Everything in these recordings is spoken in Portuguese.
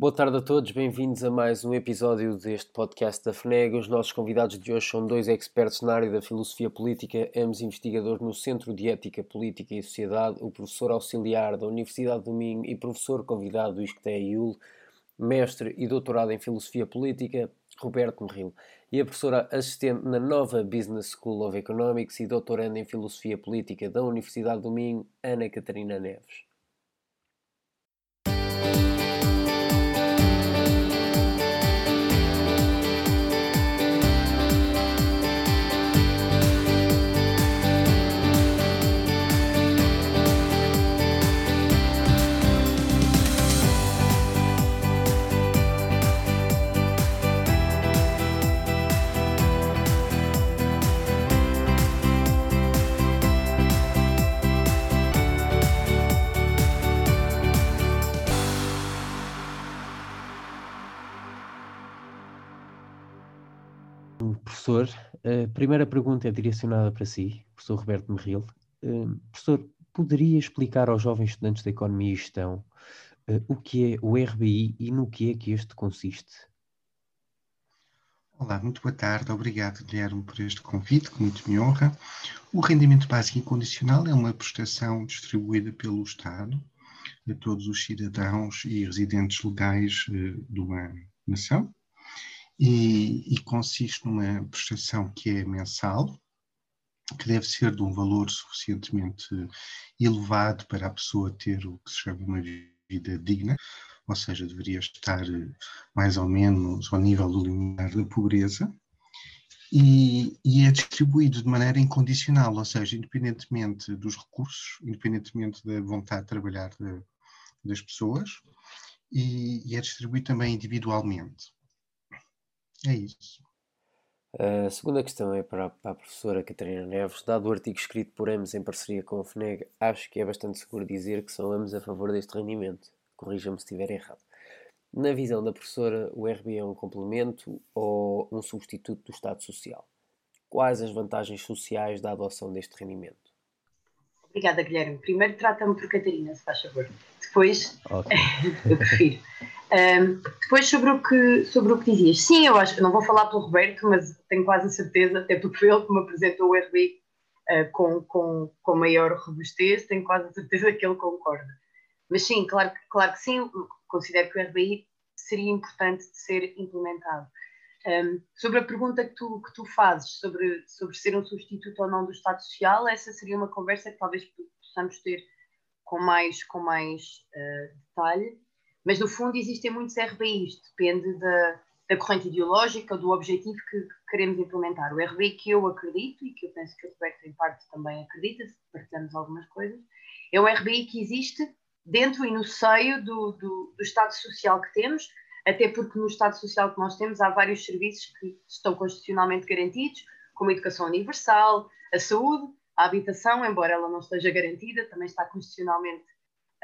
Boa tarde a todos, bem-vindos a mais um episódio deste podcast da FNEG. Os nossos convidados de hoje são dois expertos na área da filosofia política, ambos investigadores no Centro de Ética, Política e Sociedade, o professor auxiliar da Universidade do Minho e professor convidado do ISCTE IUL, mestre e doutorado em filosofia política, Roberto Merril, e a professora assistente na nova Business School of Economics e doutoranda em filosofia política da Universidade do Minho, Ana Catarina Neves. Professor, a primeira pergunta é direcionada para si, professor Roberto Merril. Uh, professor, poderia explicar aos jovens estudantes de Economia e Gestão uh, o que é o RBI e no que é que este consiste? Olá, muito boa tarde. Obrigado, Guilherme, por este convite, que muito me honra. O rendimento básico incondicional é uma prestação distribuída pelo Estado a todos os cidadãos e residentes legais uh, de uma nação e, e consiste numa prestação que é mensal, que deve ser de um valor suficientemente elevado para a pessoa ter o que se chama uma vida digna, ou seja, deveria estar mais ou menos ao nível do limiar da pobreza, e, e, é distribuído de maneira incondicional, ou seja, independentemente dos recursos, independentemente da vontade de trabalhar de, das pessoas, e, e é distribuído também individualmente. É isso. A segunda questão é para, para a professora Catarina Neves. Dado o artigo escrito por ambos em parceria com a FNEG, acho que é bastante seguro dizer que são ambos a favor deste rendimento. Corrija-me se estiver errado. Na visão da professora, o RB é um complemento ou um substituto do Estado Social? Quais as vantagens sociais da adoção deste rendimento? Obrigada, Guilherme. Primeiro trata-me por Catarina, se faz favor. Depois, okay. eu prefiro. Um, depois sobre o, que, sobre o que dizias, sim, eu acho, não vou falar pelo Roberto, mas tenho quase a certeza, até porque foi ele que me apresentou o RB uh, com, com, com maior robustez, tenho quase a certeza que ele concorda. Mas sim, claro, claro que sim, considero que o RBI seria importante de ser implementado. Um, sobre a pergunta que tu, que tu fazes sobre, sobre ser um substituto ou não do Estado Social, essa seria uma conversa que talvez possamos ter com mais, com mais uh, detalhe. Mas, no fundo, existem muitos RBIs, depende da, da corrente ideológica, do objetivo que, que, queremos implementar. O RBI que eu acredito, e que eu penso que o Roberto, em parte, também acredita, se partilhamos algumas coisas, é um RBI que existe dentro e no seio do, do, do Estado Social que temos, até porque no Estado Social que nós temos há vários serviços que estão constitucionalmente garantidos, como a educação universal, a saúde, a habitação, embora ela não esteja garantida, também está constitucionalmente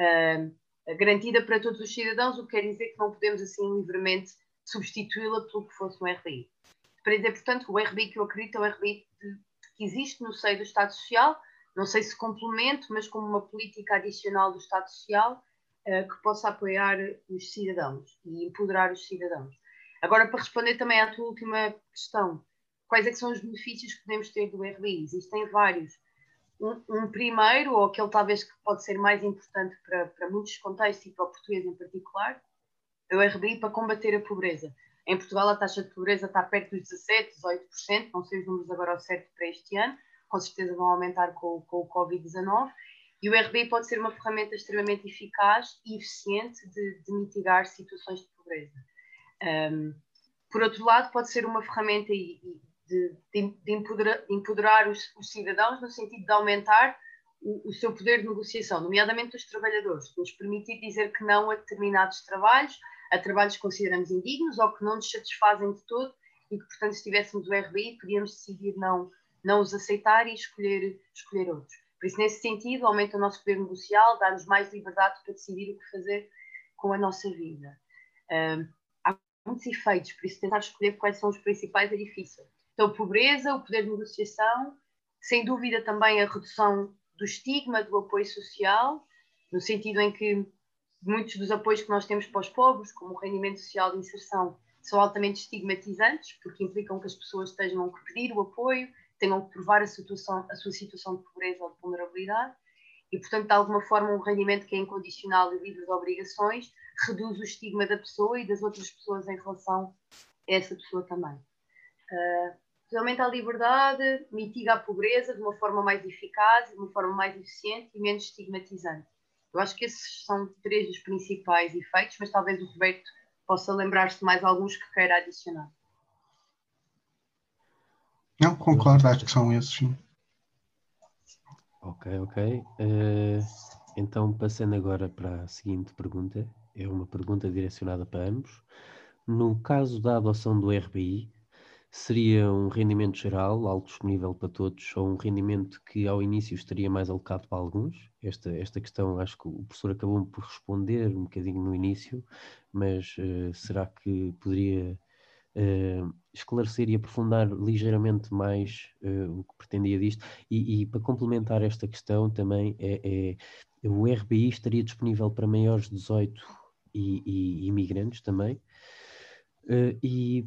uh, garantida para todos os cidadãos, o que quer dizer que não podemos assim livremente substituí-la pelo que fosse um RBI. Para dizer, portanto, o RBI que eu acredito é o RBI que existe no seio do Estado Social, não sei se complemento, mas como uma política adicional do Estado Social uh, que possa apoiar os cidadãos e empoderar os cidadãos. Agora, para responder também à tua última questão, quais é são os benefícios que podemos ter do RBI? Existem vários um, um, primeiro, ou aquele talvez que pode ser mais importante para, para muitos contextos e para o português em particular, é o RBI para combater a pobreza. Em Portugal a taxa de pobreza está perto dos 17, 18%, não sei os números agora ao certo para este ano, com certeza vão aumentar com, com o Covid-19, e o RBI pode ser uma ferramenta extremamente eficaz e eficiente de, de mitigar situações de pobreza. Um, por outro lado, pode ser uma ferramenta de, de, empoderar, de empoderar os, os, cidadãos no sentido de aumentar o, o, seu poder de negociação, nomeadamente os trabalhadores, de nos permitir dizer que não a determinados trabalhos, a trabalhos que consideramos indignos ou que não nos satisfazem de todo e que, portanto, se tivéssemos o RBI, podíamos decidir não, não os aceitar e escolher, escolher outros. Por isso, nesse sentido, aumenta o nosso poder negocial, dá-nos mais liberdade para decidir o que fazer com a nossa vida. Um, há muitos efeitos, por isso tentar escolher quais são os principais é difícil. Então, pobreza, o poder de negociação, sem dúvida também a redução do estigma, do apoio social, no sentido em que muitos dos apoios que nós temos para os pobres, como o rendimento social de inserção, são altamente estigmatizantes, porque implicam que as pessoas estejam a pedir o apoio, tenham que provar a, situação, a sua situação de pobreza ou de vulnerabilidade, e, portanto, de alguma forma, um rendimento que é incondicional e livre de obrigações reduz o estigma da pessoa e das outras pessoas em relação a essa pessoa também. Uh, aumenta a liberdade, mitiga a pobreza de uma forma mais eficaz, de uma forma mais eficiente e menos estigmatizante. Eu acho que esses são três dos principais efeitos, mas talvez o Roberto possa lembrar-se de mais alguns que queira adicionar. Não, concordo, acho que são esses, sim. Ok, ok. Uh, então, passando agora para a seguinte pergunta, é uma pergunta direcionada para ambos. No caso da adoção do RBI, seria um rendimento geral, alto disponível para todos, ou um rendimento que ao início estaria mais alocado para alguns? Esta, esta questão acho que o professor acabou por responder um bocadinho no início, mas uh, será que poderia uh, esclarecer e aprofundar ligeiramente mais uh, o que pretendia disto. E, e, para complementar esta questão também é, é, o RBI estaria disponível para maiores de 18 e, e imigrantes também. E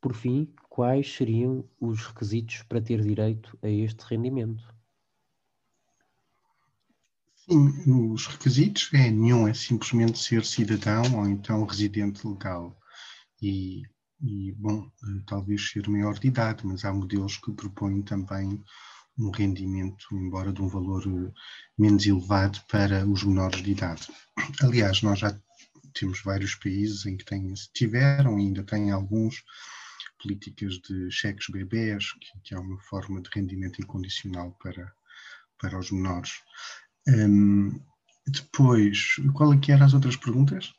por fim, quais seriam os requisitos para ter direito a este rendimento? Sim, os requisitos é nenhum é simplesmente ser cidadão ou então residente legal. E e, bom, talvez ser maior de idade, mas há modelos que propõem também um rendimento, embora de um valor eh, menos elevado para os menores de idade. Aliás, nós já temos vários países em que têm, tiveram e ainda têm alguns políticas de cheques bebés, que, que é uma forma de rendimento incondicional para, para os menores. Um, depois, qual é que eram as outras perguntas?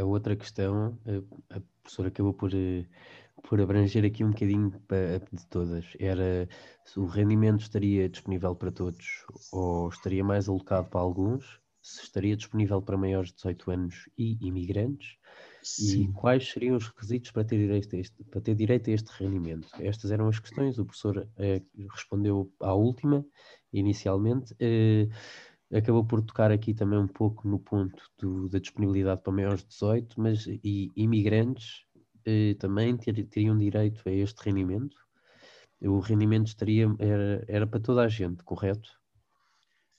a outra questão, a professora acabou por, eh, por abranger aqui um bocadinho de todas. Era se o rendimento estaria disponível para todos ou estaria mais alocado para alguns, se estaria disponível para maiores de 18 anos e imigrantes, Sim. e quais seriam os requisitos para ter, direito a este, para ter direito a este rendimento. Estas eram as questões, o professor eh, respondeu à última, inicialmente. Eh, acabou por tocar aqui também um pouco no ponto do, da disponibilidade para maiores de 18, mas e imigrantes eh, também ter, teriam direito a este rendimento? O rendimento estaria, era, era para toda a gente, correto?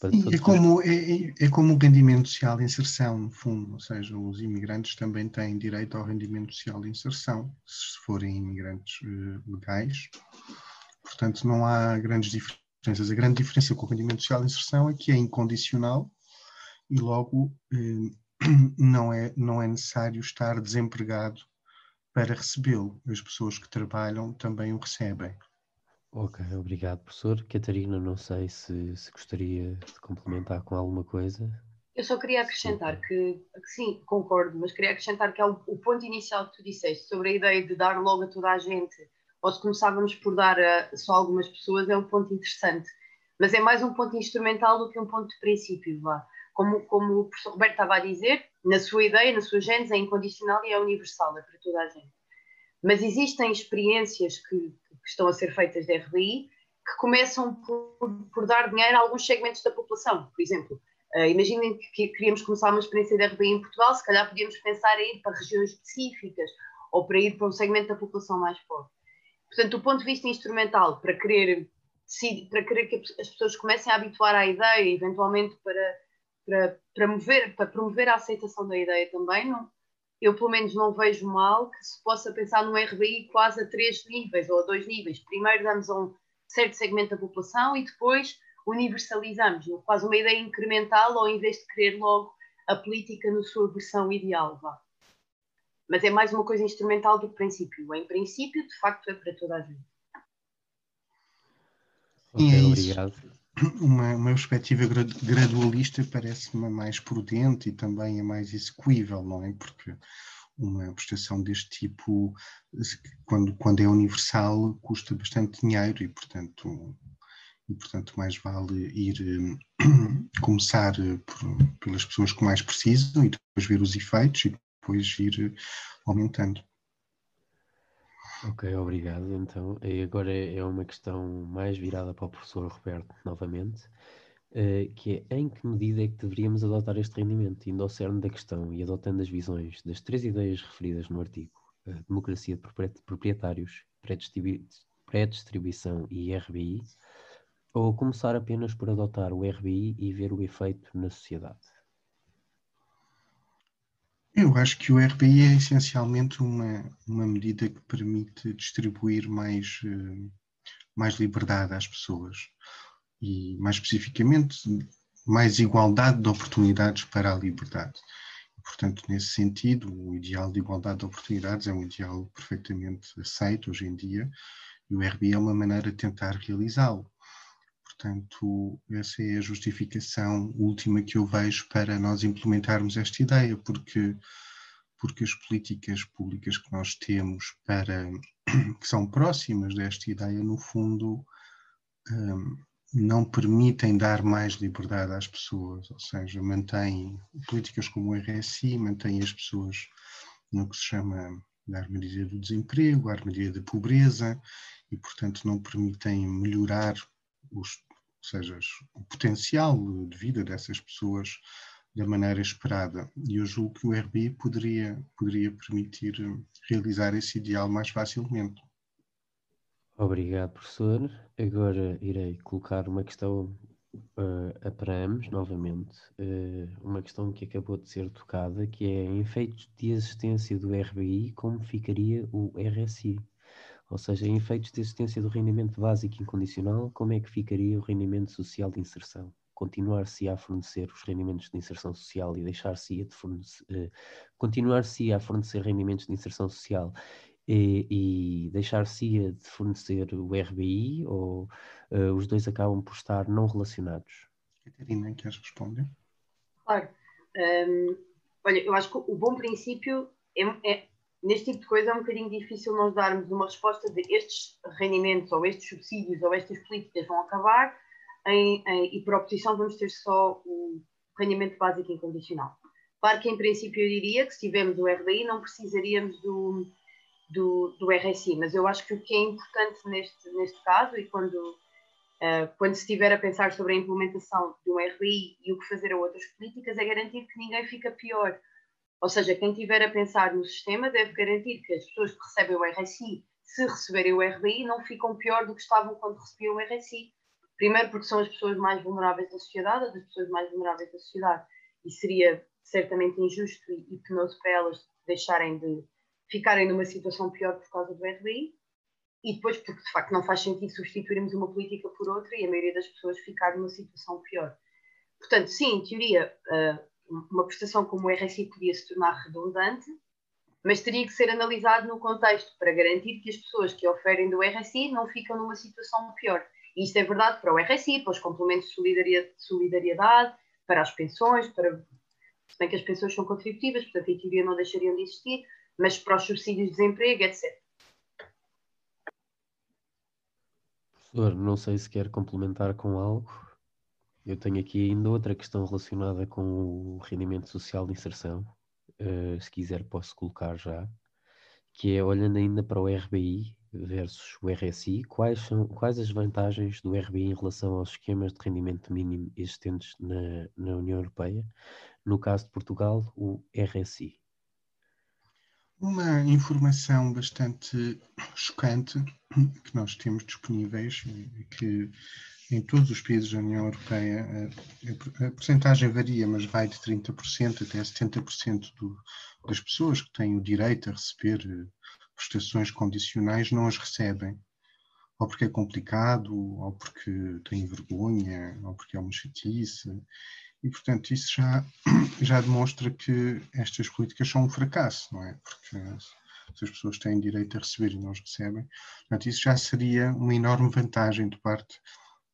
É, como, é, é, como o rendimento social de inserção, no fundo, ou seja, os imigrantes também têm direito ao rendimento social de inserção, se forem imigrantes uh, legais. Portanto, não há grandes diferenças diferenças. A grande diferença com o rendimento social de inserção é que é incondicional e logo eh, não, é, não é necessário estar desempregado para recebê-lo. As pessoas que trabalham também o recebem. Ok, obrigado, professor. Catarina, não sei se, se gostaria de complementar com alguma coisa. Eu só queria acrescentar que, que sim, concordo, mas queria acrescentar que é o, o ponto inicial que tu disseste sobre a ideia de dar logo a toda a gente ou se começávamos por dar a só algumas pessoas, é um ponto interessante. Mas é mais um ponto instrumental do que um ponto de princípio. Vá. Como, como o professor Roberto estava a dizer, na sua ideia, na sua gênese, é incondicional e é universal, é para toda a gente. Mas existem experiências que, que estão a ser feitas de RBI que começam por, por, dar dinheiro a alguns segmentos da população. Por exemplo, uh, imaginem que queríamos começar uma experiência de RBI em Portugal, se calhar podíamos pensar em ir para regiões específicas ou para ir para um segmento da população mais pobre. Portanto, do ponto de vista instrumental, para querer, para querer que as pessoas comecem a habituar à ideia, eventualmente para, para, para, mover, para promover a aceitação da ideia também, não, eu pelo menos não vejo mal que se possa pensar no RBI quase a três níveis ou a dois níveis. Primeiro damos a um certo segmento da população e depois universalizamos, quase uma ideia incremental ou em vez de querer logo a política na sua versão ideal. Vá mas é mais uma coisa instrumental do que princípio. Em princípio, de facto, é para toda a gente. Okay, é obrigado. Uma, uma perspectiva gradualista parece-me mais prudente e também é mais execuível, não é? Porque uma prestação deste tipo, quando, quando é universal, custa bastante dinheiro e, portanto, e, portanto mais vale ir começar por, pelas pessoas que mais precisam e depois ver os efeitos e depois ir aumentando. Ok, obrigado. Então, e agora é uma questão mais virada para o professor Roberto, novamente. uh, que é em que medida é que deveríamos adotar este rendimento, indo ao cerne da questão e adotando as visões das três ideias referidas no artigo, a democracia de proprietários, pré-distribuição e RBI, ou começar apenas por adotar o RBI e ver o efeito na sociedade? Eu acho que o RBI é essencialmente uma, uma medida que permite distribuir mais, eh, mais liberdade às pessoas e, mais especificamente, mais igualdade de oportunidades para a liberdade. Portanto, nesse sentido, o ideal de igualdade de oportunidades é um ideal perfeitamente aceito hoje em dia e o RBI é uma maneira de tentar realizá-lo. Portanto, essa é a justificação última que eu vejo para nós implementarmos esta ideia, porque, porque as políticas públicas que nós temos para que são próximas desta ideia, no fundo, um, não permitem dar mais liberdade às pessoas, ou seja, mantêm políticas como o RSI, mantêm as pessoas no que se chama da armadilha do desemprego, a armadilha da pobreza, e, portanto, não permitem melhorar os, ou seja, o potencial de vida dessas pessoas da maneira esperada. E eu julgo que o RBI poderia, poderia permitir realizar esse ideal mais facilmente. Obrigado, professor. Agora irei colocar uma questão uh, para ambos, novamente. Uh, uma questão que acabou de ser tocada, que é em efeitos de existência do RBI, como ficaria o RSI? Ou seja, em efeitos de existência do rendimento básico incondicional, como é que ficaria o rendimento social de inserção? Continuar-se a fornecer os rendimentos de inserção social e deixar-se de fornecer, uh, continuar-se a fornecer rendimentos de inserção social e, e deixar-se de fornecer o RBI ou uh, os dois acabam por estar não relacionados? Catarina, queres responder? Claro. Um, olha, eu acho que o bom princípio é, é, neste tipo de coisa é um bocadinho difícil nós darmos uma resposta de estes rendimentos ou estes subsídios ou estas políticas vão acabar em, em, e por oposição vamos ter só o rendimento básico incondicional. Claro que em princípio eu diria que se tivermos o RBI não precisaríamos do, do, do RSI, mas eu acho que o que é importante neste, neste caso e quando, uh, quando se estiver a pensar sobre a implementação de um RBI e o que fazer a outras políticas é garantir que ninguém fica pior ou seja, quem estiver a pensar no sistema deve garantir que as pessoas que recebem o RSI, se receberem o RBI, não ficam pior do que estavam quando recebiam o RSI. Primeiro, porque são as pessoas mais vulneráveis da sociedade, as pessoas mais vulneráveis da sociedade, e seria certamente injusto e, e penoso para elas deixarem de ficarem numa situação pior por causa do RBI. E depois, porque de facto não faz sentido substituirmos uma política por outra e a maioria das pessoas ficar numa situação pior. Portanto, sim, em teoria, uh, uma prestação como o RSI podia se tornar redundante, mas teria que ser analisado no contexto para garantir que as pessoas que oferem do RSI não ficam numa situação pior. E isto é verdade para o RSI, para os complementos de solidariedade, para as pensões, para... se bem que as pensões são contributivas, portanto, em teoria não deixariam de existir, mas para os subsídios de desemprego, etc. Professor, não sei se quer complementar com algo. Eu tenho aqui ainda outra questão relacionada com o rendimento social de inserção. Uh, se quiser, posso colocar já. Que é olhando ainda para o RBI versus o RSI, quais, são, quais as vantagens do RBI em relação aos esquemas de rendimento mínimo existentes na, na União Europeia? No caso de Portugal, o RSI. Uma informação bastante chocante que nós temos disponíveis, que em todos os países da União Europeia a, a, porcentagem varia, mas vai de 30% até 70% do, das pessoas que têm o direito a receber eh, prestações condicionais não as recebem. Ou porque é complicado, ou porque têm vergonha, ou porque é uma chatice. E, portanto, isso já, já demonstra que estas políticas são um fracasso, não é? Porque se as pessoas têm direito a receber e não as recebem. Portanto, isso já seria uma enorme vantagem de parte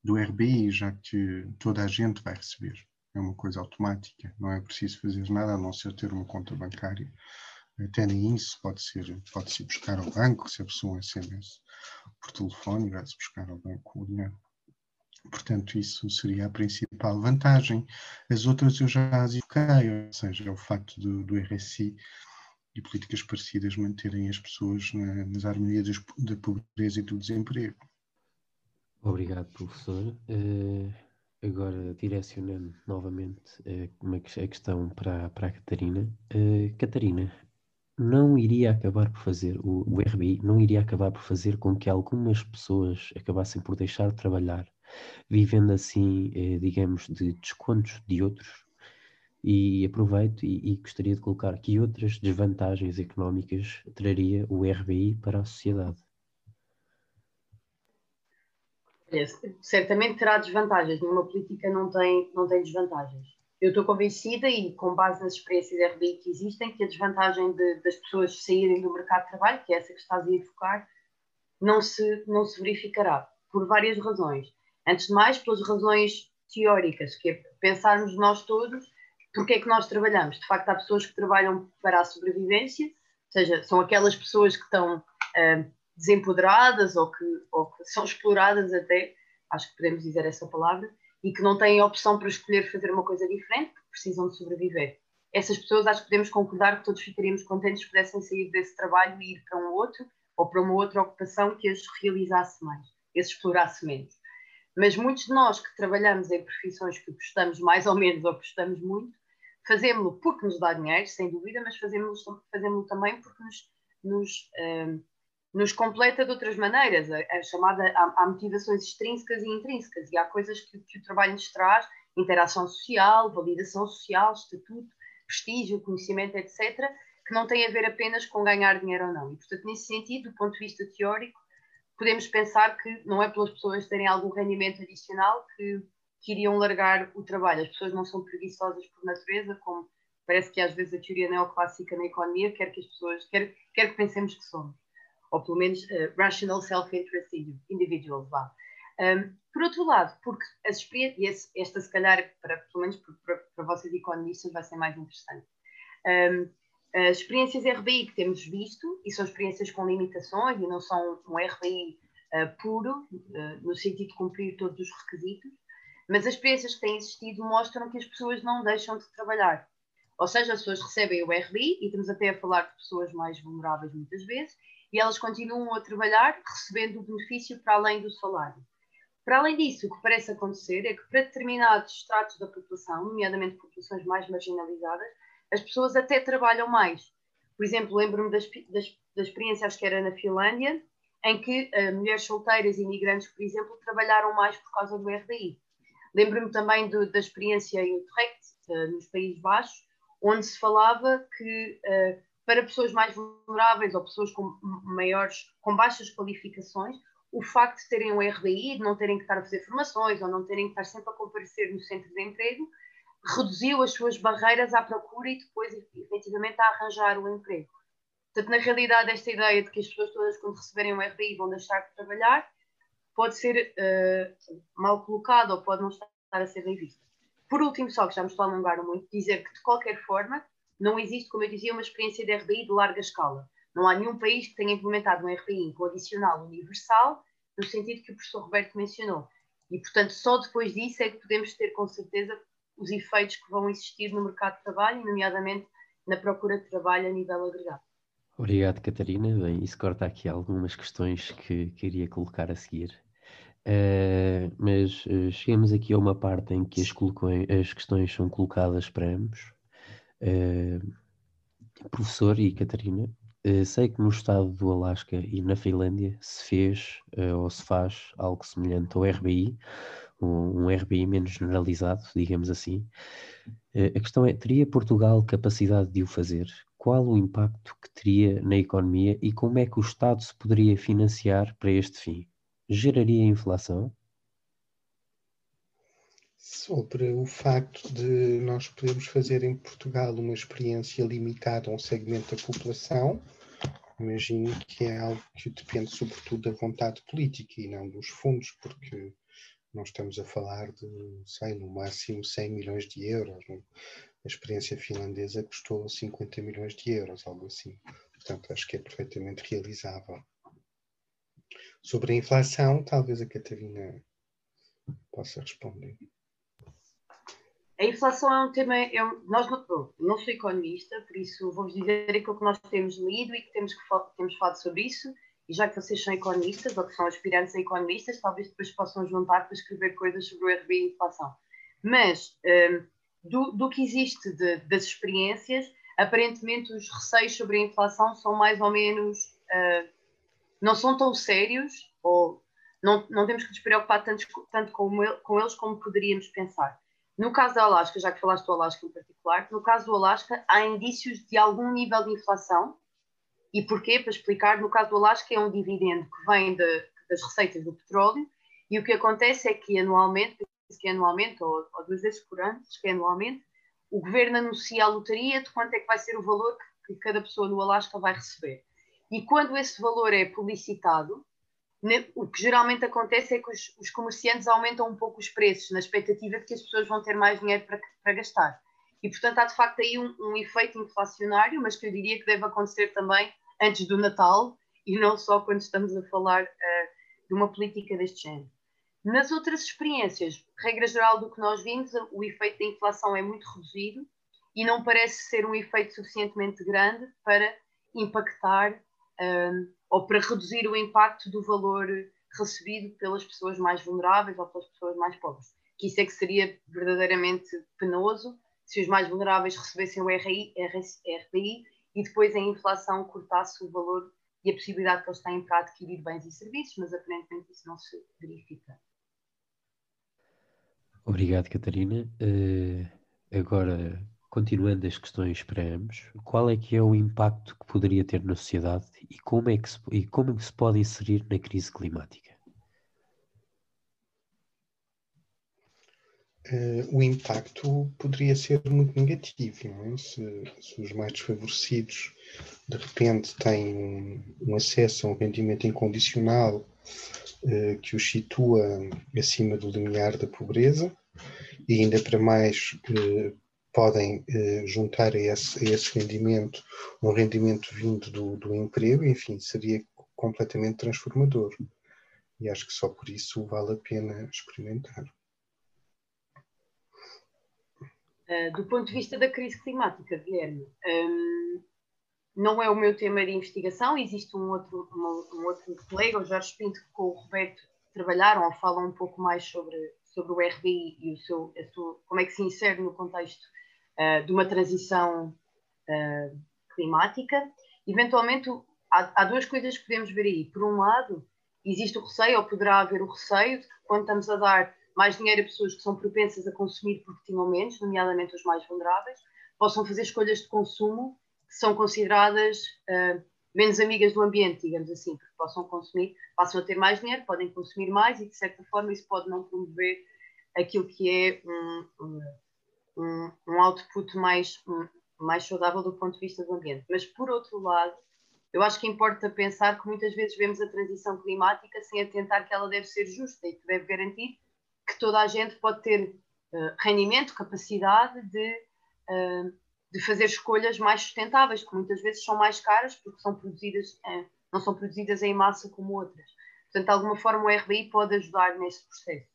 do RBI, já que toda a gente vai receber. É uma coisa automática, não é preciso fazer nada a não ser ter uma conta bancária. Até nem isso pode ser, pode-se buscar ao banco, recebe-se um SMS por telefone vai-se buscar ao banco o dinheiro. Portanto, isso seria a principal vantagem. As outras eu já as evoquei, ou seja, o facto do, do RSI e políticas parecidas manterem as pessoas na, nas harmonias da pobreza e do desemprego. Obrigado, professor. Uh, agora direcionando novamente uh, uma, a questão para, para a Catarina. Uh, Catarina, não iria acabar por fazer, o, o RBI não iria acabar por fazer com que algumas pessoas acabassem por deixar de trabalhar, vivendo assim, eh, digamos, de descontos de outros? E aproveito e, e, gostaria de colocar que outras desvantagens económicas traria o RBI para a sociedade. Certamente terá desvantagens, nenhuma política não tem, não tem desvantagens eu estou convencida e com base nas experiências RBI que existem, que a desvantagem de, das pessoas saírem do mercado de trabalho, que é essa que estás a evocar, não se, não se verificará, por várias razões. Antes de mais, pelas razões teóricas, que é pensarmos nós todos porque é que nós trabalhamos. De facto, há pessoas que trabalham para a sobrevivência, ou seja, são aquelas pessoas que estão uh, desempoderadas ou que, ou que são exploradas até, acho que podemos dizer essa palavra, e que não têm opção para escolher fazer uma coisa diferente, porque precisam de sobreviver. Essas pessoas acho que podemos concordar que todos ficaríamos contentes se pudessem sair desse trabalho e ir para um outro ou para uma outra ocupação que as realizasse mais, as explorasse menos. Mas muitos de nós que trabalhamos em profissões que gostamos mais ou menos ou gostamos muito, fazemos-lo porque nos dá dinheiro, sem dúvida, mas fazemos-lo fazemos também porque nos, nos um, nos completa de outras maneiras, a, a chamada, há, há, motivações extrínsecas e intrínsecas, e há coisas que, que, o trabalho nos traz, interação social, validação social, estatuto, prestígio, conhecimento, etc., que não tem a ver apenas com ganhar dinheiro ou não. E, portanto, nesse sentido, do ponto de vista teórico, podemos pensar que não é pelas pessoas terem algum rendimento adicional que, que iriam largar o trabalho. As pessoas não são preguiçosas por natureza, como parece que às vezes a teoria neoclássica na economia quer que as pessoas, quer, quer que pensemos que somos ou pelo menos uh, rational self-interest individuals, vá. Um, por outro lado, porque as experiências, esta se calhar, para, pelo menos para, para vocês economistas, vai ser mais interessante. Um, as experiências RBI que temos visto, e são experiências com limitações, e não são um RBI uh, ah, puro, uh, no sentido de cumprir todos os requisitos, mas as experiências que têm existido mostram que as pessoas não deixam de trabalhar. Ou seja, as pessoas recebem o RBI, e estamos até a falar de pessoas mais vulneráveis muitas vezes, e elas continuam a trabalhar recebendo o benefício para além do salário. Para além disso, o que parece acontecer é que para determinados estratos da população, nomeadamente populações mais marginalizadas, as pessoas até trabalham mais. Por exemplo, lembro-me da, da experiência, acho que era na Finlândia, em que uh, mulheres solteiras e imigrantes, por exemplo, trabalharam mais por causa do RDI. Lembro-me também do, da experiência em Utrecht, uh, nos Países Baixos, onde se falava que uh, para pessoas mais vulneráveis ou pessoas com maiores, com baixas qualificações, o facto de terem um RDI, de não terem que estar a fazer formações ou não terem que estar sempre a comparecer no centro de emprego, reduziu as suas barreiras à procura e depois, efetivamente, a arranjar o emprego. Portanto, na realidade, esta ideia de que as pessoas todas, quando receberem um RDI, vão deixar de trabalhar, pode ser uh, mal colocada ou pode não estar a ser bem vista. Por último, só que já me estou a alongar muito, dizer que, de qualquer forma, não existe, como eu dizia, uma experiência de RBI de larga escala. Não há nenhum país que tenha implementado um RBI incondicional universal, no sentido que o professor Roberto mencionou. E, portanto, só depois disso é que podemos ter com certeza os efeitos que vão existir no mercado de trabalho, nomeadamente na procura de trabalho a nível agregado. Obrigado, Catarina. Bem, isso corta aqui algumas questões que queria colocar a seguir. Uh, mas uh, chegamos aqui a uma parte em que as, as questões são colocadas para ambos. Uh, professor e Catarina, sei que no estado do Alasca e na Finlândia se fez ou se faz algo semelhante ao RBI, um, um RBI menos generalizado, digamos assim. a questão é: teria Portugal capacidade de o fazer? Qual o impacto que teria na economia e como é que o Estado se poderia financiar para este fim? Geraria inflação? sobre o facto de nós podermos fazer em Portugal uma experiência limitada a um segmento da população, imagino que é algo que depende sobretudo da vontade política e não dos fundos, porque nós estamos a falar de, sei, no máximo 100 milhões de euros. Não? A experiência finlandesa custou 50 milhões de euros, algo assim. Portanto, acho que é perfeitamente realizável. Sobre a inflação, talvez a Catarina possa responder. A inflação é um tema. É um, nós não, não sou economista, por isso vou-vos dizer aquilo que nós temos lido e que temos, que temos falado sobre isso e já que vocês são economistas ou que são aspirantes a economistas, talvez depois possam juntar para escrever coisas sobre o RB e inflação. Mas um, do, do, que existe de, das experiências, aparentemente os receios sobre a inflação são mais ou menos. Uh, não são tão sérios, ou não, não temos que nos preocupar tanto, tanto com, ele, com eles como poderíamos pensar. No caso da Alasca, já que falaste do Alasca em particular, no caso do Alasca há indícios de algum nível de inflação. E porquê? Para explicar, no caso do Alasca é um dividendo que vem de, das receitas do petróleo e o que acontece é que anualmente, que é anualmente ou, ou duas vezes por ano, que é anualmente, o governo anuncia a lotaria de quanto é que vai ser o valor que, que cada pessoa no Alasca vai receber. E quando esse valor é publicitado, o que geralmente acontece é que os, os, comerciantes aumentam um pouco os preços, na expectativa de que as pessoas vão ter mais dinheiro para, para gastar. E, portanto, há de facto aí um, um, efeito inflacionário, mas que eu diria que deve acontecer também antes do Natal e não só quando estamos a falar uh, de uma política deste género. Nas outras experiências, regra geral do que nós vimos, o efeito da inflação é muito reduzido e não parece ser um efeito suficientemente grande para impactar. Uh, ou para reduzir o impacto do valor recebido pelas pessoas mais vulneráveis ou pelas pessoas mais pobres. Que isso é que seria verdadeiramente penoso se os mais vulneráveis recebessem o RI, e depois a inflação cortasse o valor e a possibilidade que eles têm para adquirir bens e serviços, mas aparentemente isso não se verifica. Obrigado, Catarina. Uh, agora, Continuando as questões para ambos, qual é que é o impacto que poderia ter na sociedade e como é que se, e como se pode inserir na crise climática? Uh, o impacto poderia ser muito negativo, é? se, se, os mais desfavorecidos de repente têm um, acesso a um rendimento incondicional uh, que os situa acima do limiar da pobreza e ainda para mais uh, podem eh, juntar a esse, a esse, rendimento um rendimento vindo do, do emprego, enfim, seria completamente transformador. E acho que só por isso vale a pena experimentar. Uh, do ponto de vista da crise climática, Guilherme, um, não é o meu tema de investigação, existe um outro, um, um outro colega, o Jorge Pinto, que com o Roberto trabalharam ou falam um pouco mais sobre, sobre o RBI e o seu, sua, como é que se insere no contexto uh, de uma transição uh, climática. Eventualmente, há, há, duas coisas que podemos ver aí. Por um lado, existe o receio, ou poderá haver o receio, de que quando estamos a dar mais dinheiro a pessoas que são propensas a consumir porque tinham menos, nomeadamente os mais vulneráveis, possam fazer escolhas de consumo que são consideradas uh, menos amigas do ambiente, digamos assim, porque possam consumir, passam a ter mais dinheiro, podem consumir mais e, de certa forma, isso pode não promover aquilo que é um, um, um, um output mais, um, mais saudável do ponto de vista do ambiente. Mas, por outro lado, eu acho que importa pensar que muitas vezes vemos a transição climática sem atentar que ela deve ser justa e que deve garantir que toda a gente pode ter uh, rendimento, capacidade de, uh, de fazer escolhas mais sustentáveis, que muitas vezes são mais caras porque são produzidas, uh, não são produzidas em massa como outras. Portanto, de alguma forma, o RBI pode ajudar nesse processo.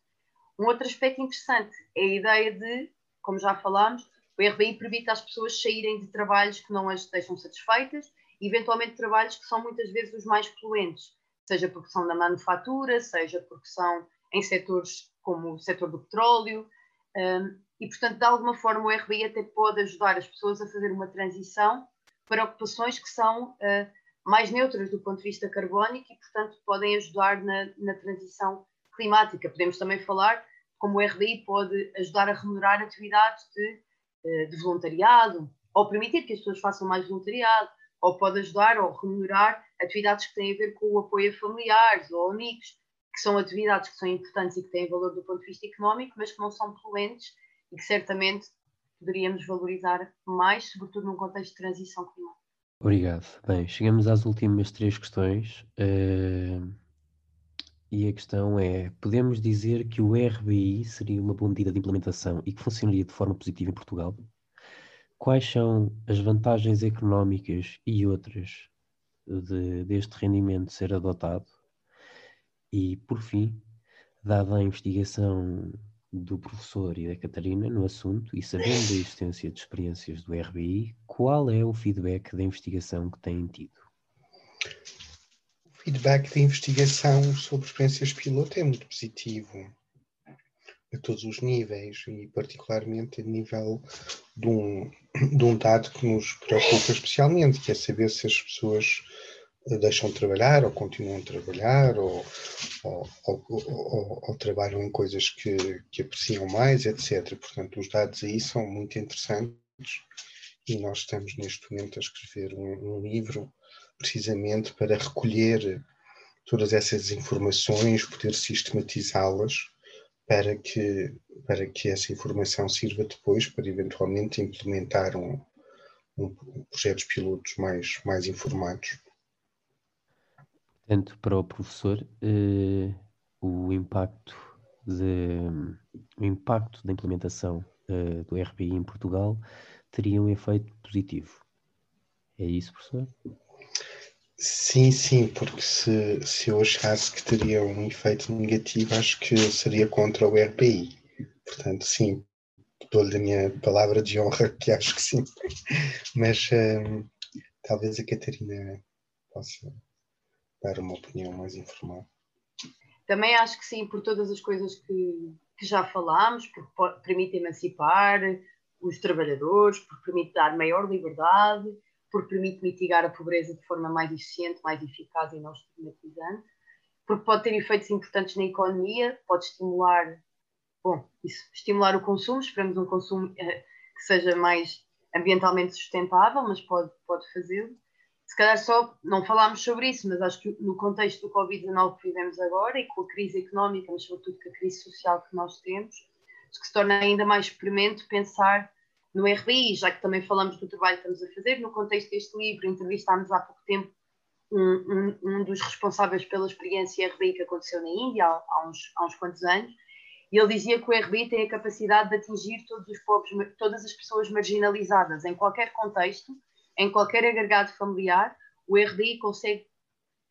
Um outro aspecto interessante é a ideia de como já falámos, o RBI permite às pessoas saírem de trabalhos que não as deixam satisfeitas, e eventualmente trabalhos que são muitas vezes os mais poluentes, seja porque são na manufatura, seja porque são em setores como o setor do petróleo, um, e portanto, de alguma forma, o RBI até pode ajudar as pessoas a fazer uma transição para ocupações que são uh, mais neutras do ponto de vista carbónico e, portanto, podem ajudar na, na transição climática. Podemos também falar como o RDI pode ajudar a remunerar atividades de, eh, de voluntariado, ou permitir que as pessoas façam mais voluntariado, ou pode ajudar ou remunerar atividades que têm a ver com o apoio a familiares ou amigos, que são atividades que são importantes e que têm valor do ponto de vista económico, mas que não são poluentes e que certamente poderíamos valorizar mais, sobretudo num contexto de transição climática. Obrigado. Bem, chegamos às últimas três questões. Uh, e a questão é: podemos dizer que o RBI seria uma boa medida de implementação e que funcionaria de forma positiva em Portugal? Quais são as vantagens económicas e outras de, deste rendimento ser adotado? E, por fim, dada a investigação do professor e da Catarina no assunto e sabendo da existência de experiências do RBI, qual é o feedback da investigação que têm tido? Feedback de investigação sobre experiências piloto é muito positivo a todos os níveis e particularmente a nível de um, de um dado que nos preocupa especialmente, que é saber se as pessoas eh, deixam de trabalhar ou continuam a trabalhar ou, ou, ou, ou trabalham em coisas que, que apreciam mais, etc. Portanto, os dados aí são muito interessantes e nós estamos neste momento a escrever um, um livro precisamente para recolher todas essas informações, poder sistematizá-las para que, para que essa informação sirva depois para eventualmente implementar um, um, projetos pilotos mais, mais informados. Portanto, para o professor, eh, o impacto de, o impacto da implementação eh, do RPI em Portugal teria um efeito positivo. É isso, professor? Sim, sim, porque se, se eu achasse que teria um efeito negativo, acho que seria contra o RPI. Portanto, sim, dou-lhe a minha palavra de honra, que acho que sim. Mas hum, talvez a Catarina possa dar uma opinião mais informada. Também acho que sim, por todas as coisas que, que já falámos, porque permite emancipar os trabalhadores, porque permite dar maior liberdade porque permite mitigar a pobreza de forma mais eficiente, mais eficaz e não estigmatizante, porque pode ter efeitos importantes na economia, pode estimular, bom, isso, estimular o consumo, esperamos um consumo eh, que seja mais ambientalmente sustentável, mas pode, pode fazê-lo. Se calhar só não falámos sobre isso, mas acho que no contexto do Covid-19 que vivemos agora e com a crise económica, mas sobretudo com a crise social que nós temos, que se torna ainda mais premente pensar no RBI, já que também falamos do trabalho que estamos a fazer. No contexto deste livro, entrevistámos há pouco tempo um, um, um dos responsáveis pela experiência RBI que aconteceu na Índia há, há, uns, há uns quantos anos, e ele dizia que o RBI tem a capacidade de atingir todos os povos, todas as pessoas marginalizadas, em qualquer contexto, em qualquer agregado familiar, o RBI consegue,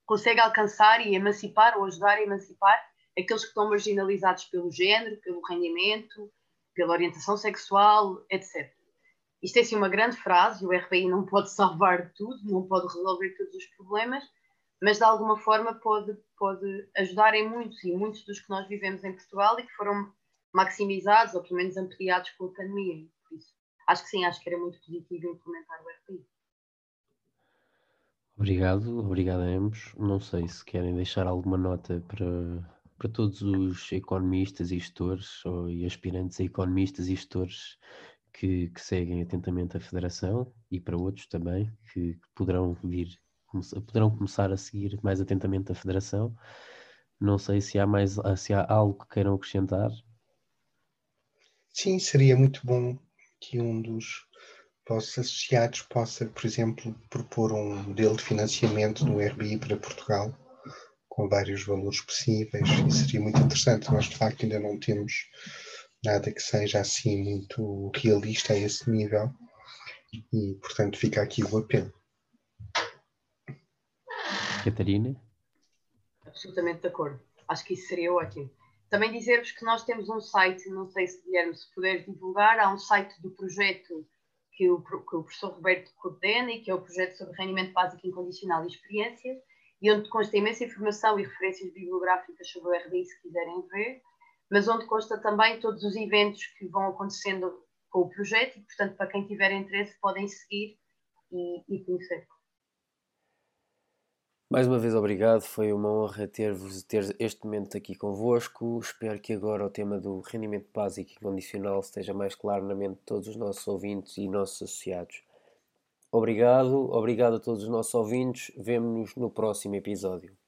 consegue alcançar e emancipar ou ajudar a emancipar aqueles que estão marginalizados pelo género, pelo rendimento, pela orientação sexual, etc. Isto é assim uma grande frase, o RBI não pode salvar tudo, não pode resolver todos os problemas, mas de alguma forma pode, pode ajudar em muitos, e muitos dos que nós vivemos em Portugal e que foram maximizados ou pelo menos ampliados com a pandemia. Por isso, acho que sim, acho que era muito positivo implementar o RBI. Obrigado, obrigado a ambos. Não sei se querem deixar alguma nota para, para todos os economistas e gestores ou, e aspirantes a economistas e gestores que, que, seguem atentamente a Federação e para outros também que, que poderão vir, poderão começar a seguir mais atentamente a Federação. Não sei se há mais se há algo que queiram acrescentar. Sim, seria muito bom que um dos vossos associados possa, por exemplo, propor um modelo de financiamento do RBI para Portugal com vários valores possíveis e seria muito interessante. Nós de facto ainda não temos nada que seja assim muito realista a esse nível e portanto fica aqui o apelo. Catarina? Absolutamente de acordo. Acho que isso seria ótimo. Também dizer-vos que nós temos um site, não sei se Guilherme, se puderes divulgar, há um site do projeto que o, que o professor Roberto coordena e que é o projeto sobre rendimento básico incondicional e experiências, e onde consta imensa informação e referências bibliográficas sobre o RDI, se quiserem ver, mas onde consta também todos os eventos que vão acontecendo com o projeto e, portanto, para quem tiver interesse, podem seguir e, e conhecer. Mais uma vez, obrigado. Foi uma honra ter-vos ter este momento aqui convosco. Espero que agora o tema do rendimento básico e condicional esteja mais claro na mente de todos os nossos ouvintes e nossos associados. Obrigado, obrigado a todos os nossos ouvintes. Vemo-nos no próximo episódio.